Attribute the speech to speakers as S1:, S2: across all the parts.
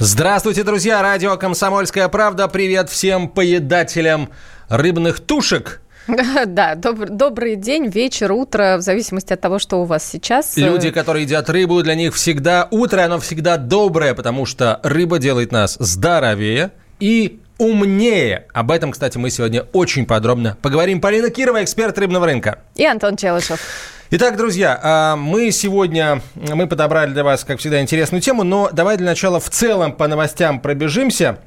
S1: Здравствуйте, друзья! Радио «Комсомольская правда». Привет всем поедателям рыбных тушек.
S2: Да, доб- добрый день, вечер, утро, в зависимости от того, что у вас сейчас.
S1: Люди, которые едят рыбу, для них всегда утро, оно всегда доброе, потому что рыба делает нас здоровее и умнее. Об этом, кстати, мы сегодня очень подробно поговорим. Полина Кирова, эксперт рыбного рынка.
S2: И Антон Челышев.
S1: Итак, друзья, а, мы сегодня, мы подобрали для вас, как всегда, интересную тему, но давай для начала в целом по новостям пробежимся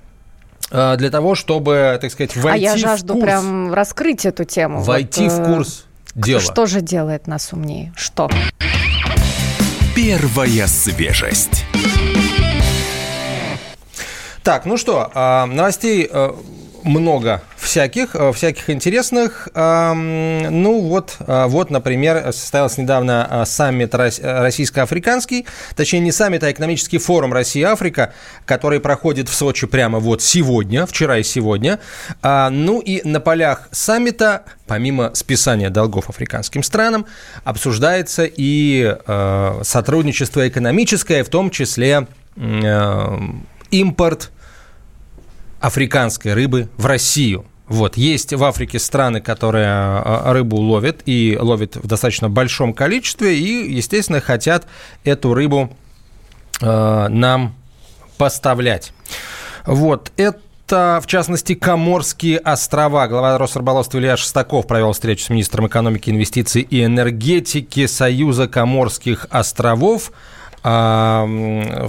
S1: для того, чтобы, так сказать, войти
S2: А я жажду
S1: в курс.
S2: прям раскрыть эту тему.
S1: Войти
S2: Вот,
S1: в
S2: э,
S1: курс дела.
S2: Что же делает нас умнее? Что?
S3: Первая свежесть.
S1: Так, ну что, а, новостей э, много всяких, э, всяких интересных. Ну вот, а, вот, например, состоялся недавно а, саммит рос- э, российско-африканский, точнее не саммит, а экономический форум Россия-Африка, который проходит в Сочи прямо вот сегодня, вчера и сегодня. А, Ну и на полях саммита, помимо списания долгов африканским странам, обсуждается и э, сотрудничество экономическое, в том числе э, импорт африканской рыбы в Россию. Вот, есть в Африке страны, которые а, рыбу ловят и ловят в достаточно большом количестве и, естественно, хотят эту рыбу э, нам поставлять. Вот, это, в частности, Коморские острова. Глава Росрыболовства Илья Шестаков провел встречу с министром экономики, инвестиций и энергетики Союза Коморских островов. А,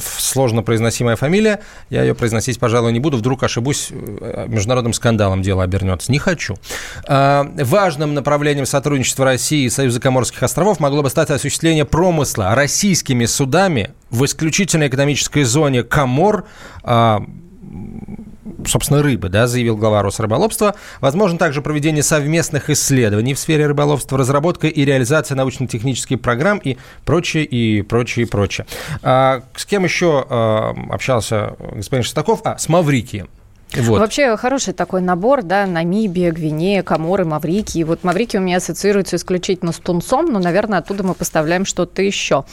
S1: сложно произносимая фамилия. Я ее произносить, пожалуй, не буду. Вдруг ошибусь, э, международным скандалом дело обернется. Не хочу. А, важным направлением сотрудничества России и Союза Коморских островов могло бы стать осуществление промысла российскими судами в исключительной экономической зоне Комор, а, собственно, рыбы, да, заявил глава Росрыболовства. Возможно также проведение совместных исследований в сфере рыболовства, разработка и реализация научно-технических программ и прочее, и прочее, и прочее. А, с кем еще а, общался господин Шестаков? А, с Маврикием. Вот.
S2: Вообще хороший такой набор, да, Намибия, Гвинея, Коморы, Маврикии. Вот Маврикий у меня ассоциируется исключительно с тунцом, но, наверное, оттуда мы поставляем что-то еще.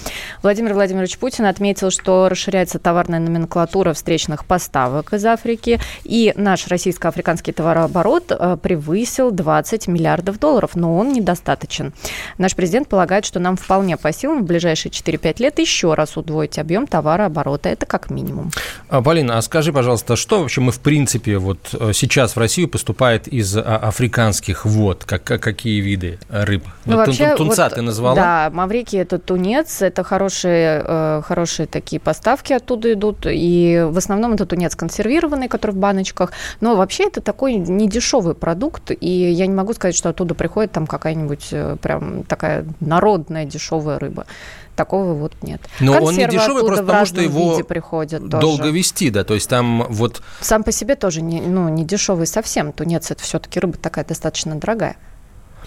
S2: Владимир Владимирович Путин отметил, что расширяется товарная номенклатура встречных поставок из Африки, и наш российско-африканский товарооборот э, превысил 20 миллиардов долларов, но он недостаточен. Наш президент полагает, что нам вполне по силам в ближайшие 4-5 лет еще раз удвоить объем товарооборота. Это как минимум.
S1: А, Полина, а скажи, пожалуйста, что вообще мы в принципе вот э, сейчас в Россию поступает из а, африканских вод? Как, как- какие виды рыб?
S2: Ну,
S1: Вот
S2: вообще,
S1: тунца
S2: вот,
S1: ты назвала?
S2: Да, Маврикий это тунец, это хорошие, э, хорошие такие поставки оттуда идут, и в основном это тунец консервированный, который в баночках, но вообще это такой недешевый продукт, и я не могу сказать, что оттуда приходит там какая-нибудь э, прям такая народная дешевая рыба. Такого вот нет.
S1: Но он не
S2: Консервы
S1: дешевый просто потому, что его
S2: приходят тоже.
S1: долго вести, да, то есть там вот
S2: Сам по себе тоже не, ну, не дешевый совсем. Тунец это все-таки рыба такая достаточно дорогая.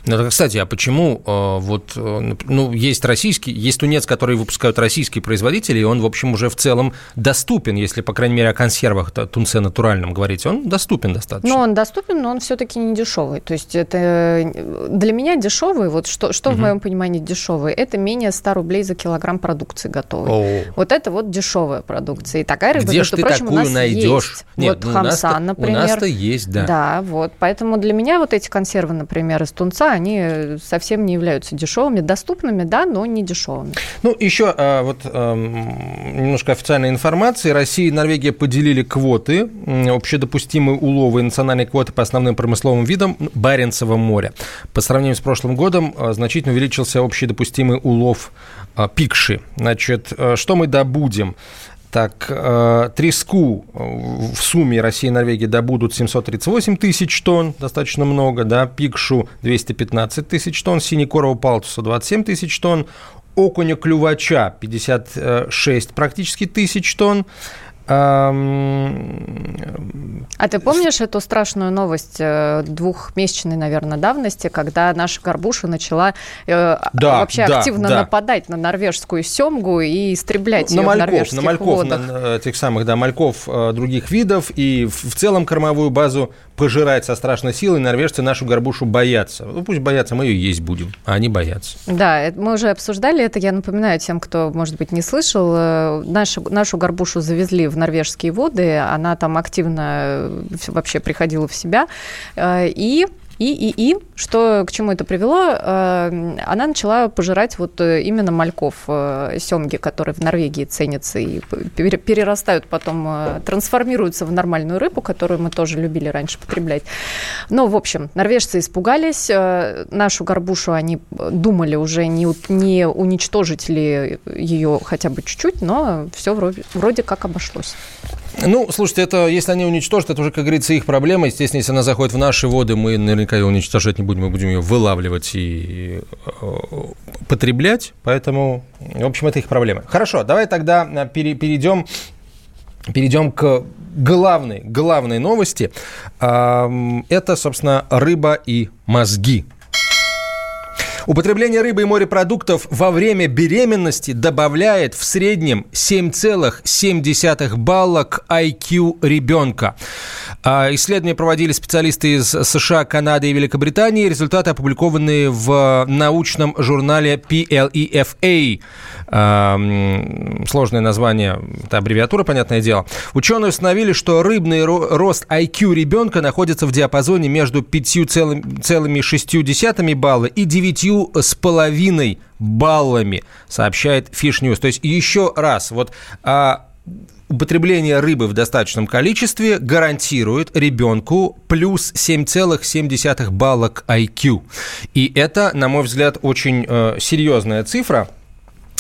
S1: Ну, кстати, а почему э, вот, э, ну, есть российский, есть тунец, который выпускают российские производители, и он, в общем, уже в целом доступен, если, по крайней мере, о консервах тунце натуральном говорить, он доступен достаточно.
S2: Ну, он доступен, но он все-таки не дешевый. То есть это э, для меня дешевый, вот что, что в моем понимании дешевый, это менее 100 рублей за килограмм продукции готовой.
S1: О.
S2: Вот это вот дешевая продукция. И такая рыба,
S1: Где
S2: между
S1: ты
S2: прочим, у
S1: такую
S2: нас
S1: найдешь?
S2: есть.
S1: Нет,
S2: вот
S1: ну, у
S2: хамса,
S1: нас-то-
S2: например.
S1: У нас-то есть, да.
S2: Да, вот. Поэтому для меня вот эти консервы, например, из тунца, они совсем не являются дешевыми, доступными, да, но не дешевыми.
S1: Ну, еще а, вот эм, немножко официальной информации. Россия и Норвегия поделили квоты, общедопустимые уловы и национальные квоты по основным промысловым видам Баренцева моря. По сравнению с прошлым годом а, значительно увеличился общедопустимый улов пикши. Значит, э, что мы добудем? Так, э, треску э, в сумме Россия и Норвегия добудут 738 тысяч тонн, достаточно много, да, пикшу 215 тысяч тонн, синекорового палтуса 27 тысяч тонн, окуня клювача 56 практически тысяч тонн,
S2: А ты помнишь эту страшную новость э, двухмесячной, наверное, давности, когда наша горбуша начала э, да, вообще да, активно да. нападать на норвежскую семгу и истреблять
S1: на
S2: ее
S1: мальков,
S2: в норвежских
S1: на мальков,
S2: водах?
S1: На, этих самых, да, мальков э, других видов, и в, целом кормовую базу пожирать со страшной силой. Норвежцы нашу горбушу боятся. Ну, пусть боятся, мы ее есть будем, а они боятся.
S2: Да, мы уже обсуждали это. Я напоминаю тем, кто, может быть, не слышал. Нашу, нашу горбушу завезли в норвежские воды, она там активно э, вообще приходила в себя. Э, и и, и, и, что к чему это привело, э, она начала пожирать вот именно мальков семги, которые в Норвегии ценятся и перерастают потом, трансформируются в нормальную рыбу, которую мы тоже любили раньше потреблять. Но, в общем, норвежцы испугались, нашу горбушу они думали уже не, не уничтожить ли ее хотя бы чуть-чуть, но все вроде, вроде как обошлось.
S1: Ну, слушайте, это если они уничтожат, это уже, как говорится, их проблема. Естественно, если она заходит в наши воды, мы наверняка ее уничтожать не будем, мы будем ее вылавливать и э, потреблять. Поэтому, в общем, это их проблема. Хорошо, давай тогда э, перейдем Перейдем к главной, главной новости. Это, собственно, рыба и мозги. Употребление рыбы и морепродуктов во время беременности добавляет в среднем 7,7 балла к IQ ребенка. Исследования проводили специалисты из США, Канады и Великобритании. Результаты опубликованы в научном журнале PLEFA. А, сложное название, это аббревиатура, понятное дело. Ученые установили, что рыбный рост IQ ребенка находится в диапазоне между 5,6 балла и 9,5 баллами, сообщает News. То есть еще раз, вот а, употребление рыбы в достаточном количестве гарантирует ребенку плюс 7,7 балла к IQ. И это, на мой взгляд, очень э, серьезная цифра.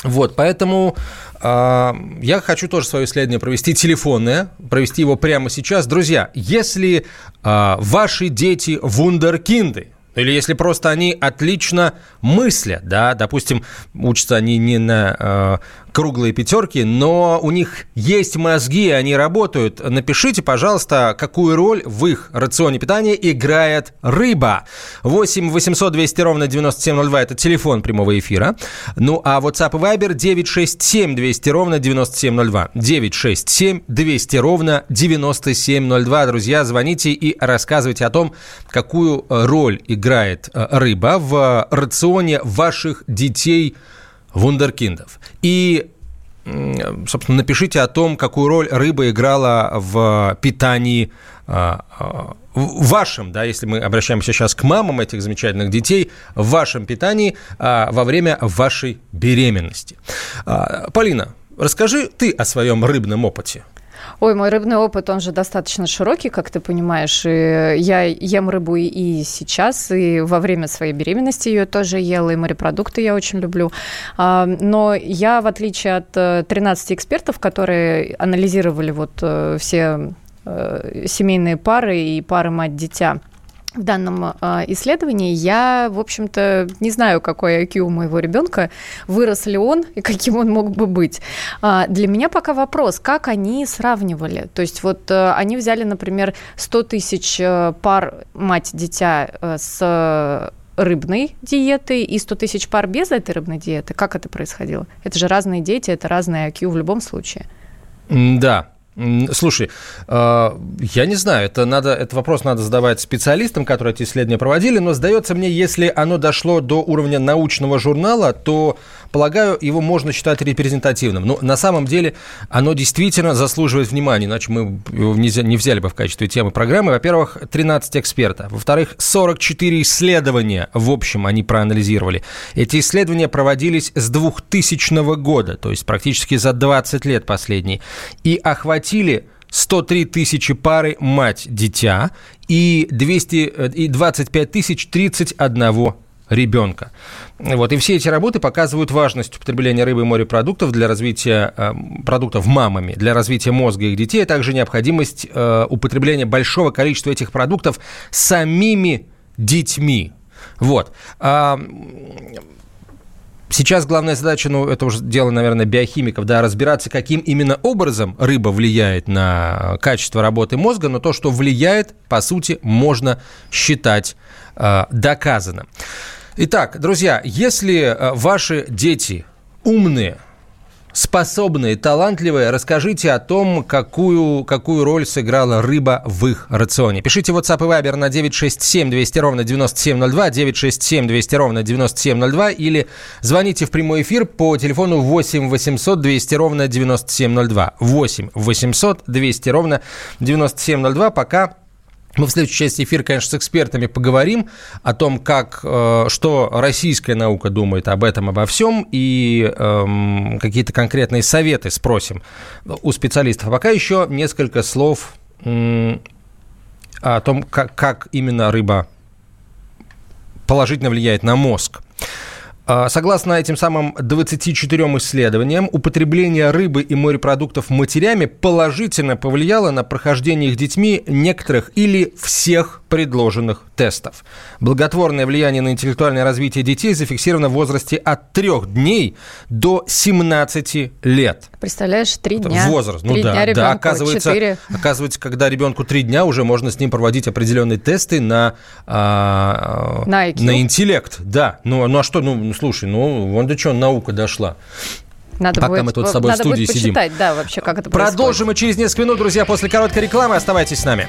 S1: Вот, поэтому э, я хочу тоже свое исследование провести телефонное, провести его прямо сейчас. Друзья, если э, ваши дети вундеркинды, или если просто они отлично мыслят, да, допустим, учатся они не на э, круглые пятерки, но у них есть мозги, они работают. Напишите, пожалуйста, какую роль в их рационе питания играет рыба. 8 800 200 ровно 9702 – это телефон прямого эфира. Ну, а WhatsApp и Viber 967 200 ровно 9702. 967 200 ровно 9702. Друзья, звоните и рассказывайте о том, какую роль играет э, рыба в рационе ваших детей – вундеркиндов. И собственно, напишите о том, какую роль рыба играла в питании в вашем, да, если мы обращаемся сейчас к мамам этих замечательных детей, в вашем питании во время вашей беременности. Полина, расскажи ты о своем рыбном опыте.
S2: Ой, мой рыбный опыт, он же достаточно широкий, как ты понимаешь. И я ем рыбу и сейчас, и во время своей беременности ее тоже ела, и морепродукты я очень люблю. А, но я, в отличие от 13 э, экспертов, которые анализировали вот э, все э, семейные пары и пары мать-дитя, в данном э, исследовании я, в общем-то, не знаю, какой IQ у моего ребенка, вырос ли он и каким он мог бы быть. А, для меня пока вопрос, как они сравнивали. То есть вот э, они взяли, например, 100 тысяч пар мать-дитя с рыбной диеты и 100 тысяч пар без этой рыбной диеты. Как это происходило? Это же разные дети, это разные IQ в любом случае.
S1: Да, Слушай, а, я не знаю, это надо, этот вопрос надо задавать специалистам, которые эти исследования проводили, но сдается мне, если оно дошло до уровня научного журнала, то полагаю, его можно считать репрезентативным. Но на самом деле оно действительно заслуживает внимания, иначе мы его не взяли бы в качестве темы программы. Во-первых, 13 экспертов. Во-вторых, 44 исследования, в общем, они проанализировали. Эти исследования проводились с 2000 года, то есть практически за 20 лет последние, и охватили 103 тысячи пары мать-дитя и, 200, э, и 25 тысяч 31 ребенка. Вот, и все эти работы показывают важность употребления рыбы и морепродуктов для развития э, продуктов мамами, для развития мозга их детей, а также необходимость э, употребления большого количества этих продуктов самими детьми. Вот. А, Сейчас главная задача, ну, это уже дело, наверное, биохимиков, да, разбираться, каким именно образом рыба влияет на качество работы мозга, но то, что влияет, по сути, можно считать э, доказанным. Итак, друзья, если э, ваши дети умные, способные, талантливые, расскажите о том, какую, какую роль сыграла рыба в их рационе. Пишите WhatsApp и Viber на 967 200 ровно 9702, 967 200 ровно 9702 или звоните в прямой эфир по телефону 8 800 200 ровно 9702. 8 800 200 ровно 9702. Пока мы в следующей части эфира, конечно, с экспертами поговорим о том, как, э, что российская наука думает об этом, обо всем, и эм, какие-то конкретные советы спросим у специалистов. Пока еще несколько слов о том, как, как именно рыба положительно влияет на мозг. А, согласно этим самым 24 исследованиям, употребление рыбы и морепродуктов матерями положительно повлияло на прохождение их детьми некоторых или всех предложенных тестов. Благотворное влияние на интеллектуальное развитие детей зафиксировано в возрасте от 3 дней до 17 лет.
S2: Представляешь, 3 дня.
S1: Возраст, ну да, дня да, оказывается, 4. оказывается, когда ребенку 3 дня, уже можно с ним проводить определенные тесты на,
S2: а, на,
S1: на интеллект. Да, ну, ну а что, ну слушай, ну вон до чего наука дошла.
S2: Надо Пока будет, мы тут с тобой в студии будет сидим. да, вообще, как это
S1: Продолжим
S2: происходит.
S1: мы через несколько минут, друзья, после короткой рекламы. Оставайтесь с нами.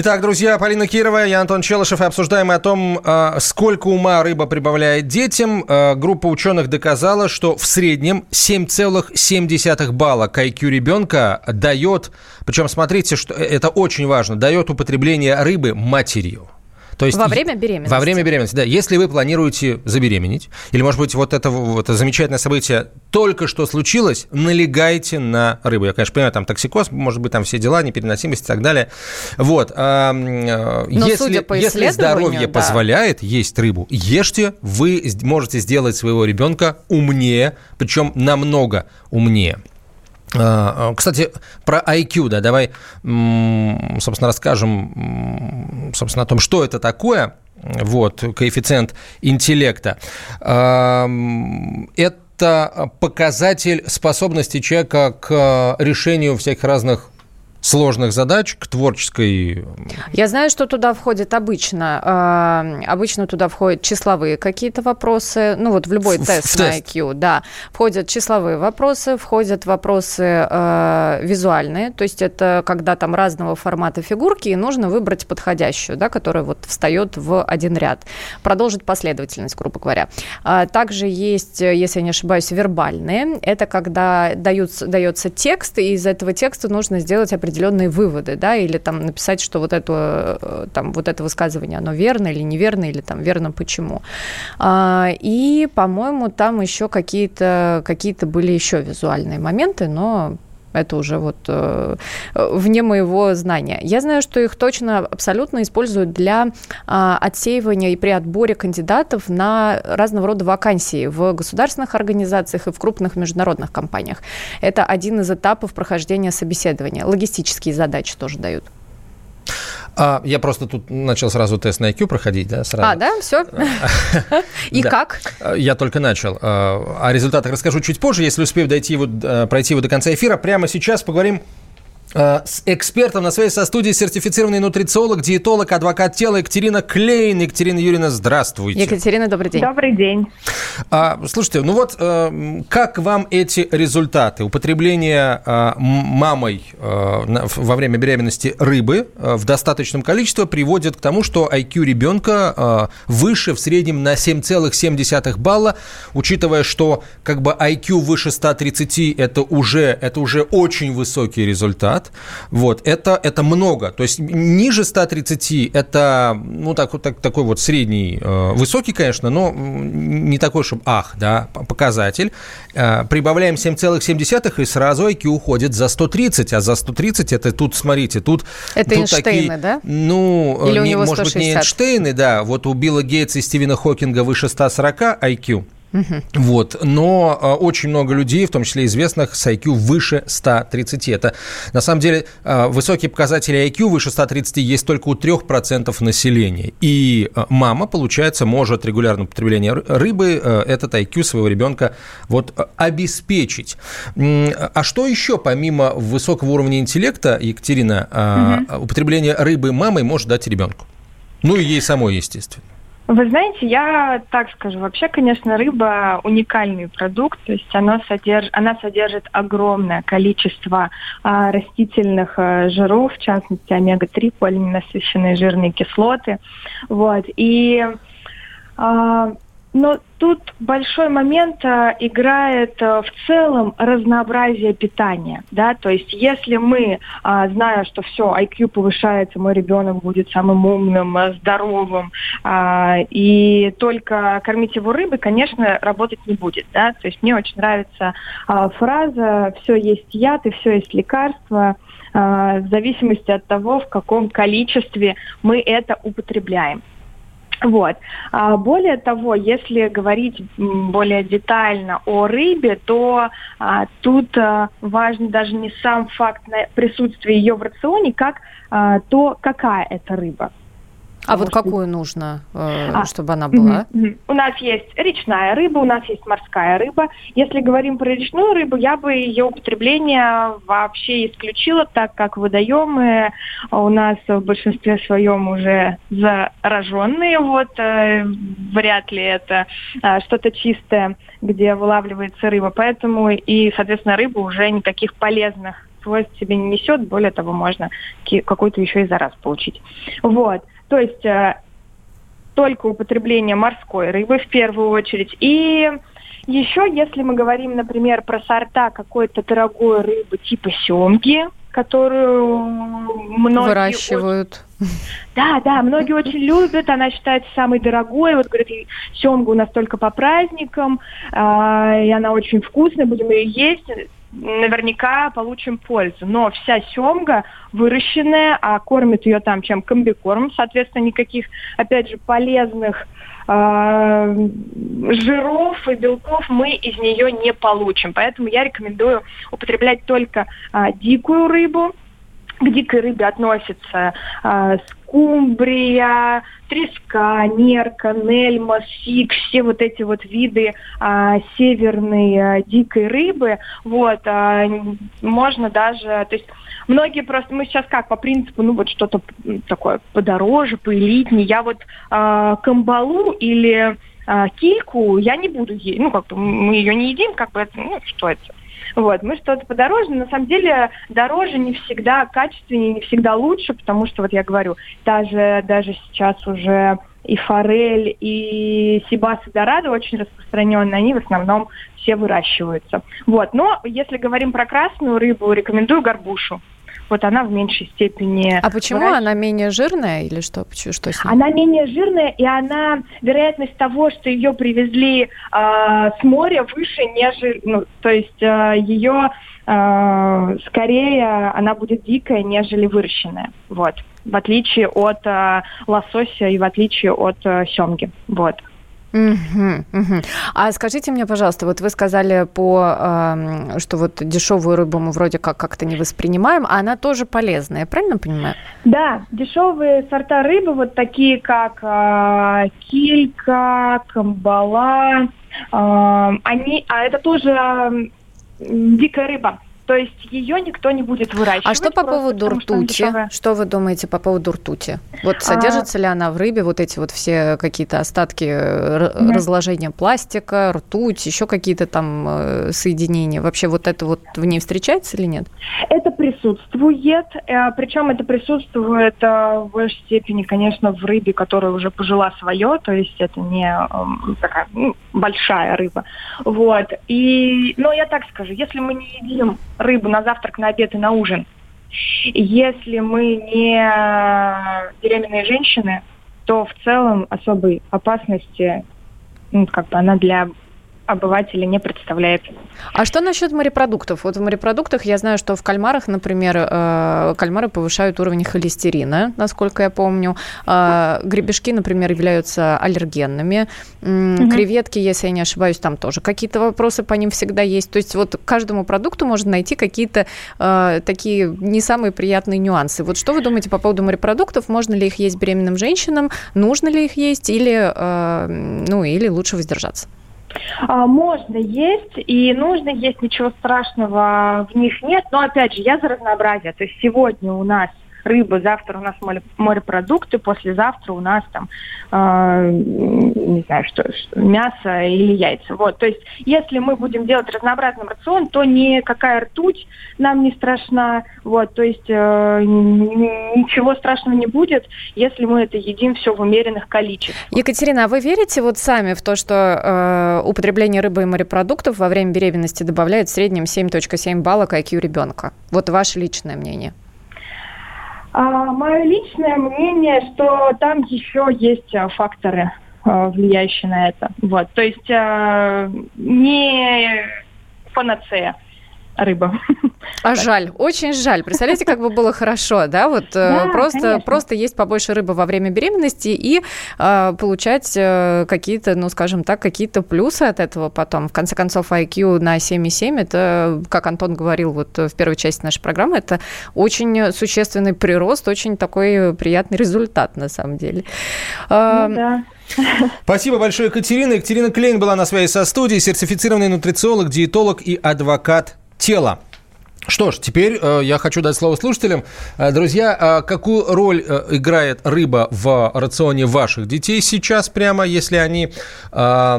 S1: Итак, друзья, Полина Кирова, я Антон Челышев, и обсуждаем о том, а, сколько ума рыба прибавляет детям. А, группа ученых доказала, что в среднем 7,7 балла к IQ ребенка дает, причем смотрите, что э, это очень важно, дает употребление рыбы матерью.
S2: То есть, во время беременности.
S1: Во время беременности, да. Если вы планируете забеременеть, или, может быть, вот это, вот это замечательное событие только что случилось, налегайте на рыбу. Я, конечно, понимаю, там токсикоз, может быть, там все дела, непереносимость и так далее. Вот. А, Но если, если здоровье да. позволяет есть рыбу, ешьте, вы можете сделать своего ребенка умнее, причем намного умнее. А, а, кстати, про IQ, да, давай, собственно, расскажем, собственно, о том, что это такое, вот, коэффициент интеллекта. А, это показатель способности человека к решению всяких разных сложных задач к творческой...
S2: Я знаю, что туда входит обычно. Э, обычно туда входят числовые какие-то вопросы. Ну вот в любой в, тест в на тест. IQ, да. Входят числовые вопросы, входят вопросы э, визуальные. То есть это когда там разного формата фигурки, и нужно выбрать подходящую, да, которая вот встает в один ряд. Продолжить последовательность, грубо говоря. А также есть, если я не ошибаюсь, вербальные. Это когда даются, дается текст, и из этого текста нужно сделать определенные определенные выводы, да, или там написать, что вот это, э, там, вот это высказывание, оно верно или неверно, или там верно почему. А, и, по-моему, там еще какие-то какие были еще визуальные моменты, но это уже вот э, вне моего знания. Я знаю, что их точно абсолютно используют для э, отсеивания и при отборе кандидатов на разного рода вакансии в государственных организациях и в крупных международных компаниях. Это один из этапов прохождения собеседования. Логистические задачи тоже дают.
S1: А, я просто тут начал сразу тест на IQ проходить, да, сразу.
S2: А, да, все. И как?
S1: Я только начал. А, о результатах расскажу чуть позже, если успею дойти вот, пройти его до конца эфира. Прямо сейчас поговорим Э, с экспертом на связи со студией сертифицированный нутрициолог, диетолог, адвокат тела Екатерина Клейн. Екатерина Юрьевна, здравствуйте.
S2: Екатерина, добрый день.
S4: Добрый день.
S1: А, слушайте, ну вот э, как вам эти результаты? Употребление э, мамой во время беременности рыбы в достаточном количестве приводит к тому, что IQ ребенка выше в среднем на 7,7 балла, учитывая, что как бы IQ выше 130 это уже, это уже очень высокий результат Вот, это, это много. То есть ниже 130 это, ну, так, так, такой вот средний, э, высокий, конечно, но не такой, чтобы ах, да, показатель. Э, прибавляем 7,7 и сразу IQ уходит за 130, а за 130 это тут, смотрите, тут...
S2: Это
S1: тут
S2: Эйнштейны,
S1: такие,
S2: да?
S1: Ну,
S2: Или у
S1: не,
S2: него
S1: может
S2: 160?
S1: быть, не Эйнштейны, да. Вот у Билла Гейтса и Стивена Хокинга выше 140 IQ. Угу. Вот. Но э, очень много людей, в том числе известных, с IQ выше 130. Это, на самом деле, э, высокие показатели IQ выше 130 есть только у 3% населения. И э, мама, получается, может регулярное употребление рыбы этот IQ своего ребенка вот, обеспечить. А что еще, помимо высокого уровня интеллекта, Екатерина, угу. употребление рыбы мамой может дать ребенку? Ну и ей самой, естественно.
S4: Вы знаете, я так скажу. Вообще, конечно, рыба уникальный продукт, то есть она содержит, она содержит огромное количество а, растительных а, жиров, в частности омега-3, полиненасыщенные жирные кислоты. Вот. И а, но тут большой момент а, играет а, в целом разнообразие питания, да, то есть если мы, а, зная, что все, IQ повышается, мой ребенок будет самым умным, а, здоровым, а, и только кормить его рыбой, конечно, работать не будет, да, то есть мне очень нравится а, фраза «все есть яд и все есть лекарство», а, в зависимости от того, в каком количестве мы это употребляем. Вот. А более того, если говорить более детально о рыбе, то а, тут а, важен даже не сам факт присутствия ее в рационе, как то, какая это рыба.
S2: А вот какую нужно, э, а, чтобы она была?
S4: У нас есть речная рыба, у нас есть морская рыба. Если говорим про речную рыбу, я бы ее употребление вообще исключила, так как водоемы у нас в большинстве своем уже зараженные. Вот э, вряд ли это э, что-то чистое, где вылавливается рыба. Поэтому и, соответственно, рыба уже никаких полезных свойств себе не несет. Более того, можно какой-то еще и зараз получить. Вот. То есть э, только употребление морской рыбы в первую очередь. И еще, если мы говорим, например, про сорта какой-то дорогой рыбы типа семги, которую многие
S2: выращивают.
S4: Очень... Да, да, многие очень любят, она считается самой дорогой. Вот говорят, семга у нас только по праздникам, э, и она очень вкусная, будем ее есть наверняка получим пользу. Но вся семга выращенная, а кормят ее там чем комбикорм, соответственно, никаких, опять же, полезных э, жиров и белков мы из нее не получим. Поэтому я рекомендую употреблять только э, дикую рыбу, к дикой рыбе относятся э, скумбрия, треска, нерка, нельма, сик, все вот эти вот виды а, северной а, дикой рыбы, вот, а, можно даже, то есть многие просто, мы сейчас как, по принципу, ну вот что-то такое подороже, поэлитнее, я вот а, камбалу или а, кильку я не буду есть, ну как бы мы ее не едим, как бы ну что это, вот, мы что-то подороже, но на самом деле дороже не всегда качественнее, не всегда лучше, потому что, вот я говорю, даже, даже сейчас уже и форель, и сибас и дорадо очень распространенные, они в основном все выращиваются. Вот, но если говорим про красную рыбу, рекомендую горбушу вот она в меньшей степени...
S2: А почему выращивает. она менее жирная или что? Что с
S4: ней? Она менее жирная, и она, вероятность того, что ее привезли э, с моря выше, нежели... Ну, то есть э, ее э, скорее она будет дикая, нежели выращенная. Вот. В отличие от э, лосося и в отличие от э, семги. Вот.
S2: Угу, угу. А скажите мне, пожалуйста, вот вы сказали по, э, что вот дешевую рыбу мы вроде как как-то не воспринимаем, а она тоже полезная, правильно понимаю?
S4: Да, дешевые сорта рыбы, вот такие как э, килька, камбала, э, они, а это тоже э, дикая рыба. То есть ее никто не будет выращивать.
S2: А что по поводу ртути? Что, что вы думаете по поводу ртути? Вот а, содержится а... ли она в рыбе, вот эти вот все какие-то остатки mm-hmm. разложения пластика, ртуть, еще какие-то там э, соединения? Вообще вот это вот в ней встречается или нет?
S4: Это присутствует, э, причем это присутствует в большей степени, конечно, в рыбе, которая уже пожила свое, то есть это не эм, такая ну, большая рыба. Вот. И, но я так скажу, если мы не едим рыбу на завтрак, на обед и на ужин. Если мы не беременные женщины, то в целом особой опасности ну, как бы она для обывателя не представляет.
S2: А что насчет морепродуктов? Вот в морепродуктах я знаю, что в кальмарах, например, э, кальмары повышают уровень холестерина, насколько я помню. Э, гребешки, например, являются аллергенными. Угу. Креветки, если я не ошибаюсь, там тоже какие-то вопросы по ним всегда есть. То есть вот к каждому продукту можно найти какие-то э, такие не самые приятные нюансы. Вот что вы думаете по поводу морепродуктов? Можно ли их есть беременным женщинам? Нужно ли их есть? Или, ну, или лучше воздержаться?
S4: А, можно есть и нужно есть, ничего страшного в них нет. Но опять же, я за разнообразие. То есть сегодня у нас рыба, завтра у нас морепродукты, послезавтра у нас там, э, не знаю, что, что, мясо или яйца. Вот, то есть, если мы будем делать разнообразный рацион, то никакая ртуть нам не страшна, вот, то есть э, ничего страшного не будет, если мы это едим все в умеренных количествах.
S2: Екатерина, а вы верите вот сами в то, что э, употребление рыбы и морепродуктов во время беременности добавляет в среднем 7.7 балла к IQ ребенка? Вот ваше личное мнение.
S4: А, мое личное мнение, что там еще есть а, факторы, а, влияющие на это. Вот, то есть а, не панацея рыба.
S2: А жаль, очень жаль. Представляете, как бы было хорошо, да, вот э, да, просто, просто есть побольше рыбы во время беременности и э, получать э, какие-то, ну, скажем так, какие-то плюсы от этого потом. В конце концов, IQ на 7,7, это, как Антон говорил вот в первой части нашей программы, это очень существенный прирост, очень такой приятный результат на самом деле.
S4: Ну, да.
S1: Спасибо большое, Екатерина. Екатерина Клейн была на связи со студией, сертифицированный нутрициолог, диетолог и адвокат тела. Что ж, теперь э, я хочу дать слово слушателям. Э, друзья, э, какую роль э, играет рыба в рационе ваших детей сейчас прямо, если они, э,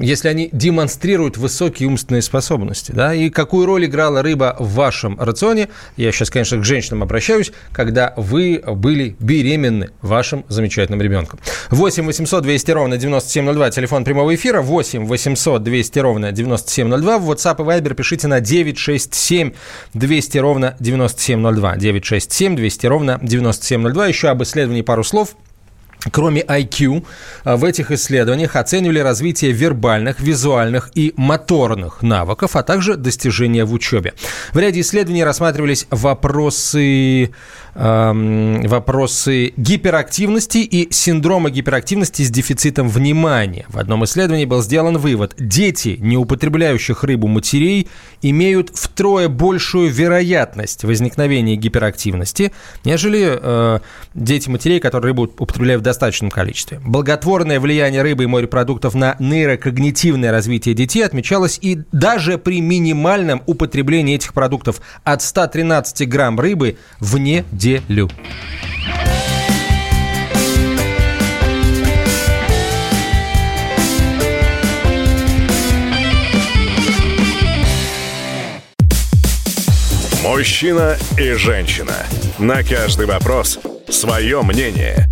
S1: если они демонстрируют высокие умственные способности? Да? И какую роль играла рыба в вашем рационе? Я сейчас, конечно, к женщинам обращаюсь, когда вы были беременны вашим замечательным ребенком. 8 800 200 ровно 9702, телефон прямого эфира. 8 800 200 ровно 9702. В WhatsApp и Viber пишите на 96 967 200 ровно 9702. 967 200 ровно 9702. Еще об исследовании пару слов. Кроме IQ, а, в этих исследованиях оценивали развитие вербальных, визуальных и моторных навыков, а также достижения в учебе. В ряде исследований рассматривались вопросы вопросы гиперактивности и синдрома гиперактивности с дефицитом внимания. В одном исследовании был сделан вывод. Дети, не употребляющих рыбу матерей, имеют втрое большую вероятность возникновения гиперактивности, нежели э, дети матерей, которые рыбу употребляют достаточном количестве. Благотворное влияние рыбы и морепродуктов на нейрокогнитивное развитие детей отмечалось и даже при минимальном употреблении этих продуктов от 113 грамм рыбы вне неделю.
S3: Мужчина и женщина. На каждый вопрос свое мнение.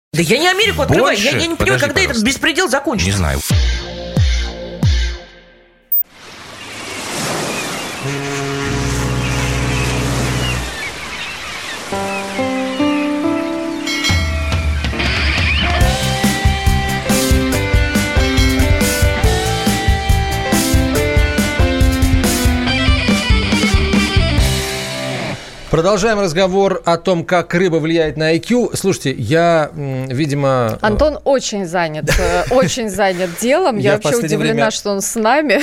S5: Да я не Америку открываю. Больше? Я, я не понимаю, Подожди, когда пожалуйста. этот беспредел закончится.
S6: Не знаю.
S1: Продолжаем разговор о том, как рыба влияет на IQ. Слушайте, я, видимо...
S2: Э, Антон очень занят, э, очень занят делом. Я, вообще удивлена, что он с нами.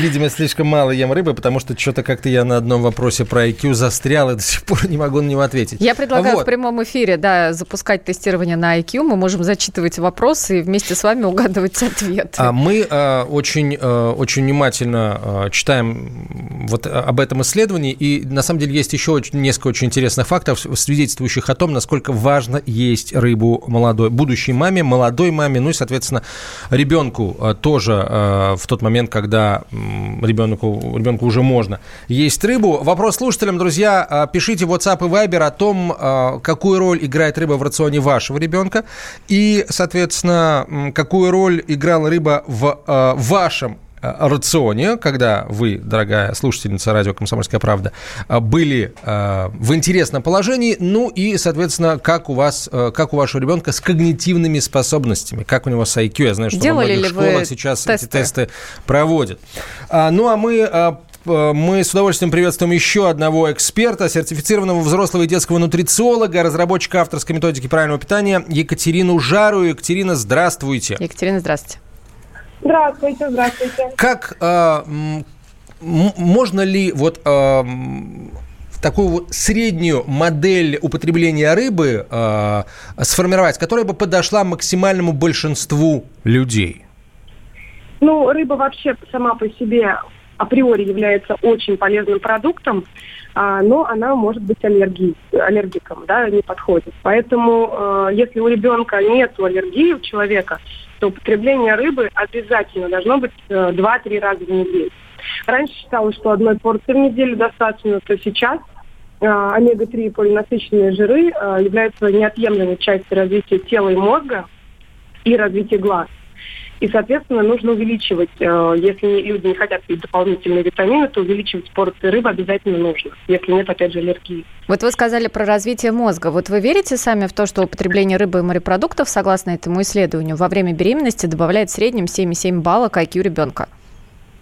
S1: Видимо, слишком мало ем рыбы, потому что что-то как-то я на одном вопросе про IQ застрял и до сих пор не могу на него ответить.
S2: Я предлагаю в прямом эфире, да, запускать тестирование на IQ. Мы можем зачитывать вопросы и вместе с вами угадывать ответы.
S1: А мы э, очень, очень внимательно читаем вот об этом исследовании, и на самом деле есть еще очень несколько очень интересных фактов, свидетельствующих о том, насколько важно есть рыбу молодой, будущей маме, молодой маме, ну и, соответственно, ребенку э, тоже э, в тот момент, когда ребенку, ребенку уже можно есть рыбу. Вопрос слушателям, друзья, э, пишите в WhatsApp и Viber о том, какую роль играет рыба в рационе вашего ребенка и, соответственно, какую роль играла рыба в вашем рационе, когда вы, дорогая слушательница радио «Комсомольская правда», э, были э, в интересном положении, ну и, соответственно, как у вас, как у вашего ребенка с когнитивными способностями, как у него с IQ. Я знаю, что Делали во многих школах сейчас тесты? эти тесты проводят. А, ну а мы мы с удовольствием приветствуем еще одного эксперта, сертифицированного взрослого и детского нутрициолога, разработчика авторской методики правильного питания Екатерину Жару. Екатерина, здравствуйте.
S2: Екатерина, здравствуйте.
S7: Здравствуйте, здравствуйте.
S1: Как э, можно ли вот э, такую вот среднюю модель употребления рыбы э, сформировать, которая бы подошла максимальному большинству людей?
S7: Ну, рыба вообще сама по себе априори является очень полезным продуктом, а, но она может быть аллергией, аллергиком, да, не подходит. Поэтому, э, если у ребенка нет аллергии у человека, то употребление рыбы обязательно должно быть э, 2-3 раза в неделю. Раньше считалось, что одной порции в неделю достаточно, то сейчас э, омега-3 полинасыщенные жиры э, являются неотъемлемой частью развития тела и мозга и развития глаз. И, соответственно, нужно увеличивать, э, если люди не хотят пить дополнительные витамины, то увеличивать порции рыбы обязательно нужно, если нет, опять же, аллергии.
S2: Вот вы сказали про развитие мозга. Вот вы верите сами в то, что употребление рыбы и морепродуктов, согласно этому исследованию, во время беременности добавляет в среднем 7,7 балла к IQ ребенка?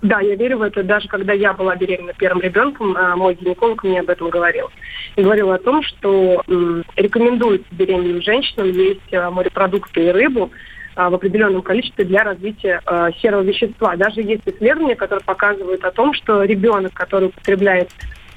S7: Да, я верю в это. Даже когда я была беременна первым ребенком, э, мой гинеколог мне об этом говорил. И говорил о том, что рекомендуется беременным женщинам есть э, морепродукты и рыбу, в определенном количестве для развития э, серого вещества. Даже есть исследования, которые показывают о том, что ребенок, который употребляет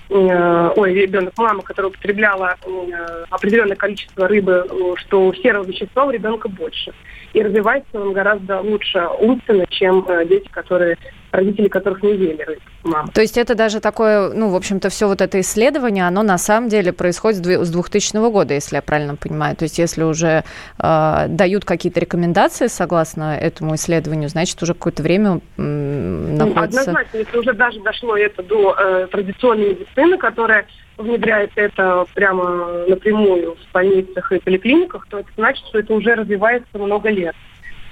S7: э, ой, ребенок, мама, которая употребляла э, определенное количество рыбы, что серого вещества у ребенка больше. И развивается он гораздо лучше умственно, чем дети, которые родители которых не рыбу. Мама.
S2: То есть это даже такое, ну, в общем-то, все вот это исследование, оно на самом деле происходит с 2000 года, если я правильно понимаю. То есть если уже э, дают какие-то рекомендации согласно этому исследованию, значит, уже какое-то время м, находится...
S7: Однозначно, если уже даже дошло это до э, традиционной медицины, которая внедряет это прямо напрямую в больницах и поликлиниках, то это значит, что это уже развивается много лет.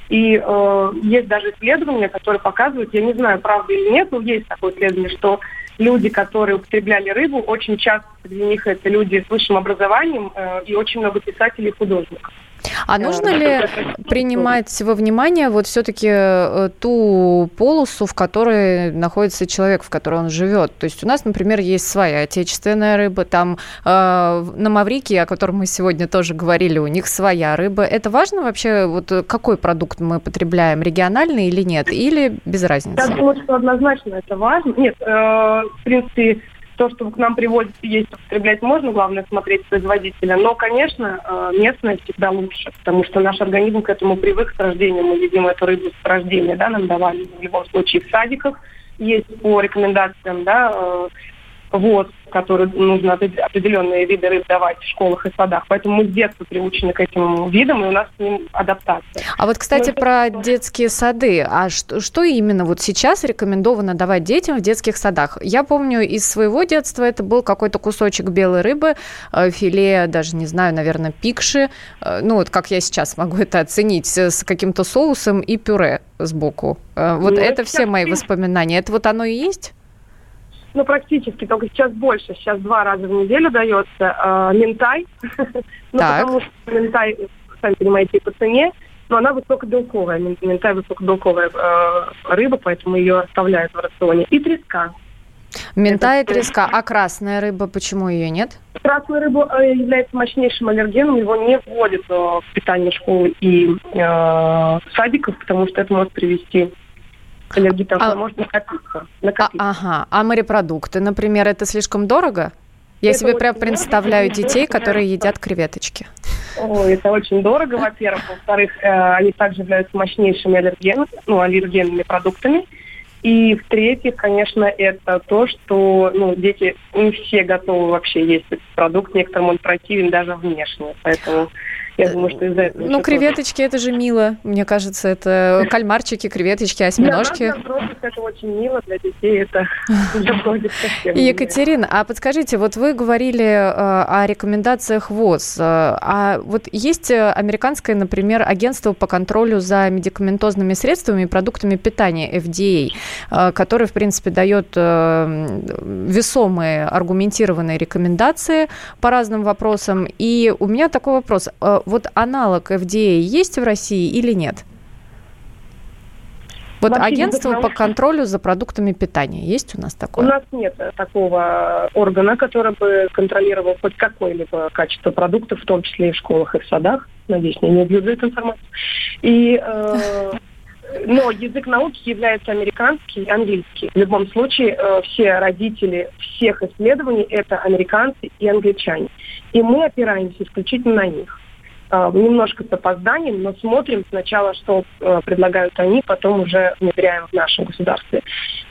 S7: И э, есть даже исследования, которые показывают, я не знаю, правда или нет, но есть такое исследование, что люди, которые употребляли рыбу, очень часто среди них это люди с высшим образованием э, и очень много писателей и художников.
S2: А нужно ли принимать во внимание вот все-таки э, ту полосу, в которой находится человек, в которой он живет? То есть у нас, например, есть своя отечественная рыба, там э, на Маврике, о котором мы сегодня тоже говорили, у них своя рыба. Это важно вообще, вот какой продукт мы потребляем, региональный или нет, или без разницы?
S7: Я думаю, что однозначно это важно. Нет, э, в принципе, то, что к нам привозят есть, употреблять можно, главное смотреть производителя. Но, конечно, э, местное всегда лучше, потому что наш организм к этому привык с рождения. Мы едим эту рыбу с рождения, да, нам давали в любом случае в садиках. Есть по рекомендациям, да, э, вот, который нужно определенные виды рыб давать в школах и садах. Поэтому мы с детства приучены к этим видам, и у нас с ним адаптация.
S2: А вот, кстати, Но про это... детские сады. А что, что именно вот сейчас рекомендовано давать детям в детских садах? Я помню из своего детства это был какой-то кусочек белой рыбы, э, филе, даже не знаю, наверное, пикши. Э, ну вот как я сейчас могу это оценить, с каким-то соусом и пюре сбоку. Э, вот ну, это все мои воспоминания. Это вот оно и есть?
S7: Ну, практически, только сейчас больше. Сейчас два раза в неделю дается э, ментай. ну, потому что ментай, сами понимаете, по цене, но она высокобелковая. Ментай высокобелковая э, рыба, поэтому ее оставляют в рационе. И треска.
S2: Мента и треска. А красная рыба, почему ее нет?
S7: Красная рыба э, является мощнейшим аллергеном, его не вводят э, в питание школы и э, садиков, потому что это может привести к аллергии, потому а, может накопиться. накопиться.
S2: А, ага. А морепродукты, например, это слишком дорого? Я это себе прям представляю детей, которые едят креветочки.
S7: О, это очень дорого, во-первых. Во-вторых, э, они также являются мощнейшими аллерген, ну, аллергенными продуктами. И в-третьих, конечно, это то, что ну, дети не все готовы вообще есть этот продукт, некоторым он противен даже внешне. Поэтому я думаю, что из-за этого...
S2: Ну, креветочки, это же мило. Мне кажется, это кальмарчики, креветочки, осьминожки. Для
S7: нас, это очень мило, для детей это
S2: Екатерина, а подскажите, вот вы говорили э, о рекомендациях ВОЗ. Э, а вот есть американское, например, агентство по контролю за медикаментозными средствами и продуктами питания, FDA, э, которое, в принципе, дает весомые аргументированные рекомендации по разным вопросам. И у меня такой вопрос вот аналог FDA есть в России или нет? Вот Вообще агентство по контролю за продуктами питания есть у нас такое?
S7: У нас нет такого органа, который бы контролировал хоть какое-либо качество продуктов, в том числе и в школах и в садах. Надеюсь, мне не убьют за эту информацию. И, э, но язык науки является американский и английский. В любом случае, э, все родители всех исследований – это американцы и англичане. И мы опираемся исключительно на них. Э, немножко с опозданием, но смотрим сначала, что э, предлагают они, потом уже внедряем в нашем государстве.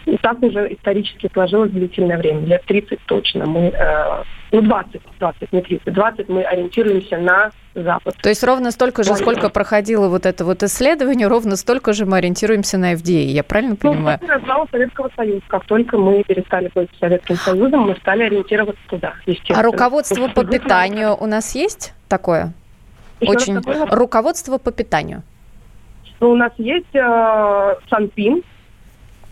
S7: И так уже исторически сложилось длительное время, лет 30 точно. Мы, э, ну 20, 20, не 30, 20 мы ориентируемся на Запад.
S2: То есть ровно столько же, сколько проходило вот это вот исследование, ровно столько же мы ориентируемся на FDA, я правильно ну, понимаю?
S7: Ну, развал Советского Союза. Как только мы перестали быть Советским Союзом, мы стали ориентироваться туда,
S2: естественно. А руководство по питанию у нас есть такое? Еще Очень. Руководство по питанию.
S7: Ну, у нас есть э, Санпин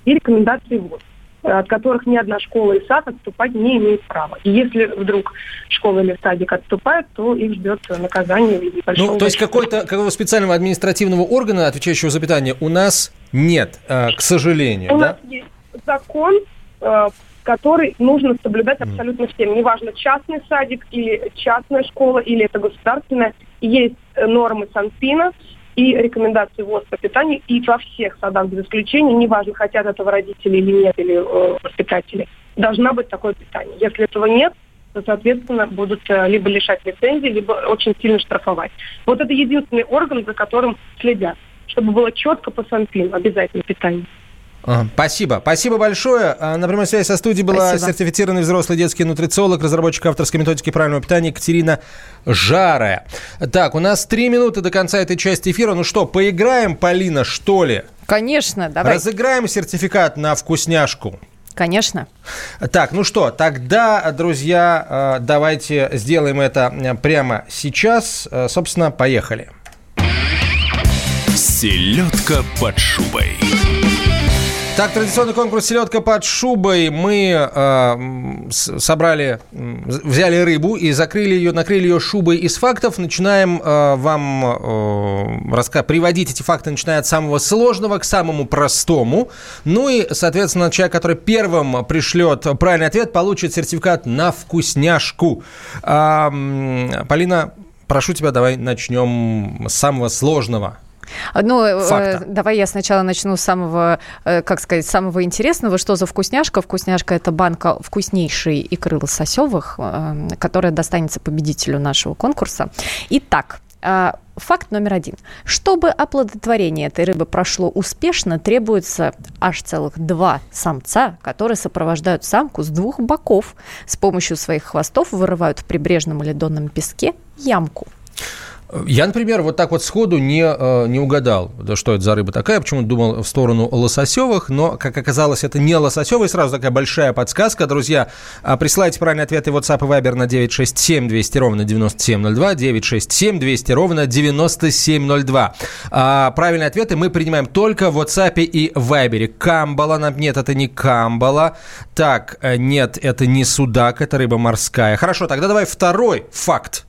S7: и рекомендации ВОЗ от которых ни одна школа и сад отступать не имеет права. И если вдруг школа или садик отступает, то их ждет наказание в виде
S1: Ну, то есть какой-то какого специального административного органа, отвечающего за питание, у нас нет, э, к сожалению.
S7: У да? нас есть закон, э, который нужно соблюдать абсолютно всем. Неважно, частный садик или частная школа, или это государственная. Есть э, нормы Санпина и рекомендации ВОЗ по питанию, и во всех садах без исключения, неважно, хотят этого родители или нет, или э, воспитатели, должна быть такое питание. Если этого нет, то, соответственно, будут э, либо лишать лицензии, либо очень сильно штрафовать. Вот это единственный орган, за которым следят, чтобы было четко по Санпину обязательно питание.
S1: Спасибо. Спасибо большое. А, на прямой связи со студией была Спасибо. сертифицированный взрослый детский нутрициолог, разработчик авторской методики правильного питания Екатерина Жарая. Так, у нас три минуты до конца этой части эфира. Ну что, поиграем, Полина, что ли?
S2: Конечно, давай.
S1: Разыграем сертификат на вкусняшку.
S2: Конечно.
S1: Так, ну что, тогда, друзья, а, давайте сделаем это прямо сейчас. А, собственно, поехали.
S3: Селедка под шубой.
S1: Так, традиционный конкурс «Селедка под шубой». Мы э, собрали, взяли рыбу и закрыли ее, накрыли ее шубой из фактов. Начинаем э, вам э, раска- приводить эти факты, начиная от самого сложного к самому простому. Ну и, соответственно, человек, который первым пришлет правильный ответ, получит сертификат на вкусняшку. Э, Полина, прошу тебя, давай начнем с самого сложного.
S2: Ну, э, Факта. давай я сначала начну с самого, э, как сказать, самого интересного. Что за вкусняшка? Вкусняшка – это банка вкуснейшей икры лососевых, э, которая достанется победителю нашего конкурса. Итак, Факт номер один. Чтобы оплодотворение этой рыбы прошло успешно, требуется аж целых два самца, которые сопровождают самку с двух боков. С помощью своих хвостов вырывают в прибрежном или донном песке ямку.
S1: Я, например, вот так вот сходу не, э, не угадал, что это за рыба такая. Почему-то думал в сторону лососевых, но, как оказалось, это не лососевый. Сразу такая большая подсказка. Друзья, а, присылайте правильные ответы в WhatsApp и Viber на 967 200 ровно 9702, 967 200 ровно 9702. А, правильные ответы мы принимаем только в WhatsApp и Viber. Камбала, нет, это не камбала. Так, э, нет, это не судак, это рыба морская. Хорошо, тогда давай второй факт.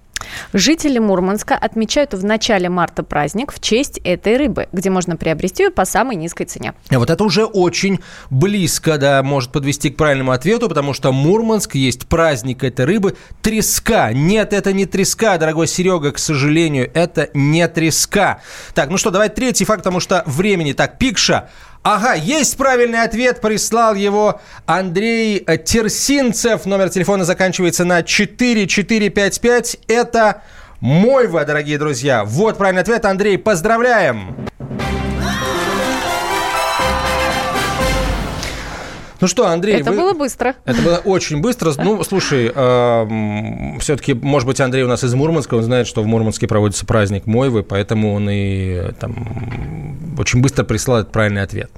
S2: Жители Мурманска отмечают в начале марта праздник в честь этой рыбы, где можно приобрести ее по самой низкой цене.
S1: А Вот это уже очень близко, да, может подвести к правильному ответу, потому что Мурманск есть праздник этой рыбы треска. Нет, это не треска, дорогой Серега, к сожалению, это не треска. Так, ну что, давай третий факт, потому что времени так, Пикша. Ага, есть правильный ответ, прислал его Андрей Терсинцев. Номер телефона заканчивается на 4455. Это Мойва, дорогие друзья. Вот правильный ответ, Андрей, поздравляем! Ну что, Андрей,
S2: Это
S1: вы-
S2: было быстро.
S1: это было очень быстро. Ну, слушай, все-таки, может быть, Андрей у нас из Мурманска, он знает, что в Мурманске проводится праздник Мойвы, поэтому он и там очень быстро прислал этот правильный ответ.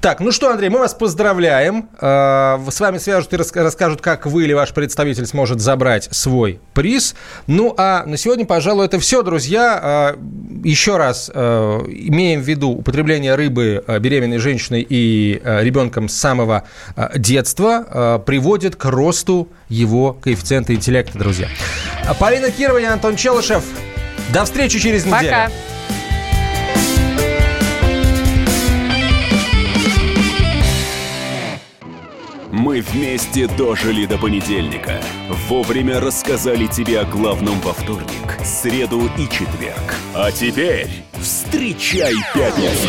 S1: Так, ну что, Андрей, мы вас поздравляем. Э, С вами свяжут и расскажут, как вы или ваш представитель сможет забрать свой приз. Ну, а на сегодня, пожалуй, это все, друзья. Э, Еще раз э, имеем в виду употребление рыбы беременной женщиной и ребенком с самого детства э, приводит к росту его коэффициента интеллекта, друзья. А Полина Кирова и Антон Челышев. До встречи через неделю.
S2: Пока.
S3: Мы вместе дожили до понедельника. Вовремя рассказали тебе о главном во вторник, среду и четверг. А теперь встречай пятницу.